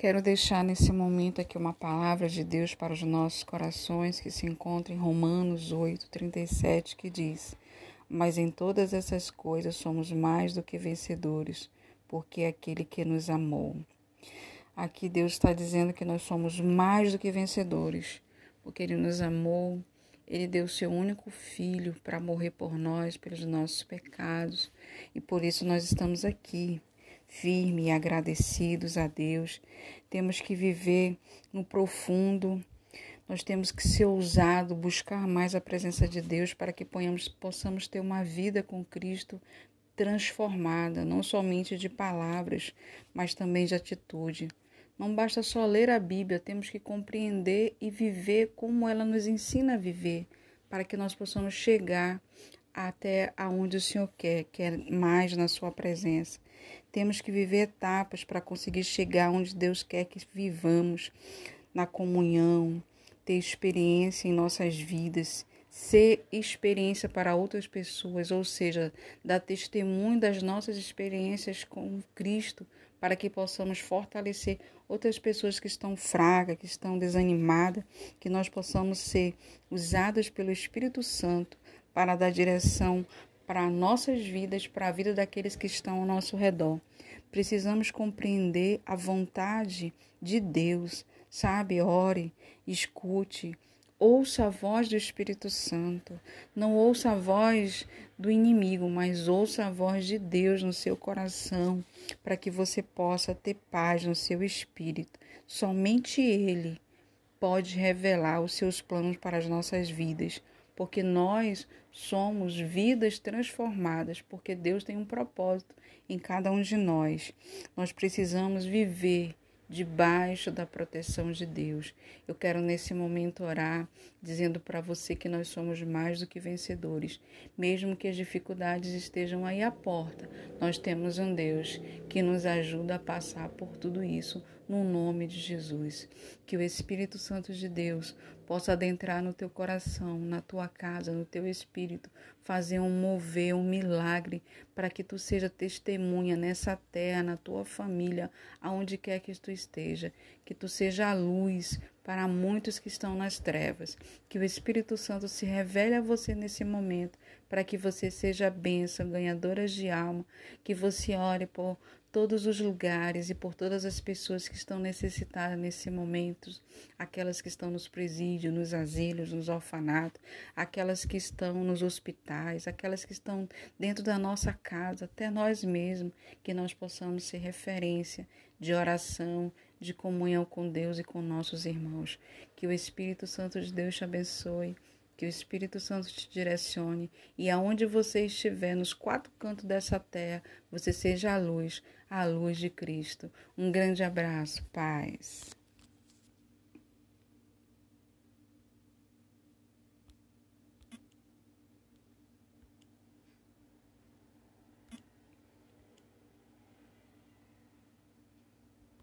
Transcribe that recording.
Quero deixar nesse momento aqui uma palavra de Deus para os nossos corações que se encontra em Romanos 8, 37, que diz: Mas em todas essas coisas somos mais do que vencedores, porque é aquele que nos amou. Aqui Deus está dizendo que nós somos mais do que vencedores, porque Ele nos amou, Ele deu seu único filho para morrer por nós, pelos nossos pecados, e por isso nós estamos aqui firme e agradecidos a Deus. Temos que viver no profundo. Nós temos que ser ousado, buscar mais a presença de Deus para que ponhamos, possamos ter uma vida com Cristo transformada, não somente de palavras, mas também de atitude. Não basta só ler a Bíblia, temos que compreender e viver como ela nos ensina a viver, para que nós possamos chegar até aonde o Senhor quer, quer mais na sua presença. Temos que viver etapas para conseguir chegar onde Deus quer que vivamos, na comunhão, ter experiência em nossas vidas, ser experiência para outras pessoas, ou seja, dar testemunho das nossas experiências com Cristo, para que possamos fortalecer outras pessoas que estão fracas, que estão desanimadas, que nós possamos ser usadas pelo Espírito Santo para dar direção para nossas vidas, para a vida daqueles que estão ao nosso redor. Precisamos compreender a vontade de Deus, sabe? Ore, escute, ouça a voz do Espírito Santo. Não ouça a voz do inimigo, mas ouça a voz de Deus no seu coração, para que você possa ter paz no seu espírito. Somente Ele pode revelar os seus planos para as nossas vidas porque nós somos vidas transformadas, porque Deus tem um propósito em cada um de nós. Nós precisamos viver debaixo da proteção de Deus. Eu quero nesse momento orar, dizendo para você que nós somos mais do que vencedores, mesmo que as dificuldades estejam aí à porta. Nós temos um Deus que nos ajuda a passar por tudo isso no nome de Jesus. Que o Espírito Santo de Deus possa adentrar no teu coração, na tua casa, no teu espírito, fazer um mover, um milagre, para que tu seja testemunha nessa terra, na tua família, aonde quer que tu esteja, que tu seja a luz para muitos que estão nas trevas. Que o Espírito Santo se revele a você nesse momento, para que você seja bênção, ganhadora de alma, que você ore por todos os lugares e por todas as pessoas que estão necessitadas nesse momento, aquelas que estão nos presídios, nos asilos, nos orfanatos, aquelas que estão nos hospitais, aquelas que estão dentro da nossa casa, até nós mesmos, que nós possamos ser referência de oração, de comunhão com Deus e com nossos irmãos. Que o Espírito Santo de Deus te abençoe, que o Espírito Santo te direcione e aonde você estiver, nos quatro cantos dessa terra, você seja a luz, a luz de Cristo. Um grande abraço, paz.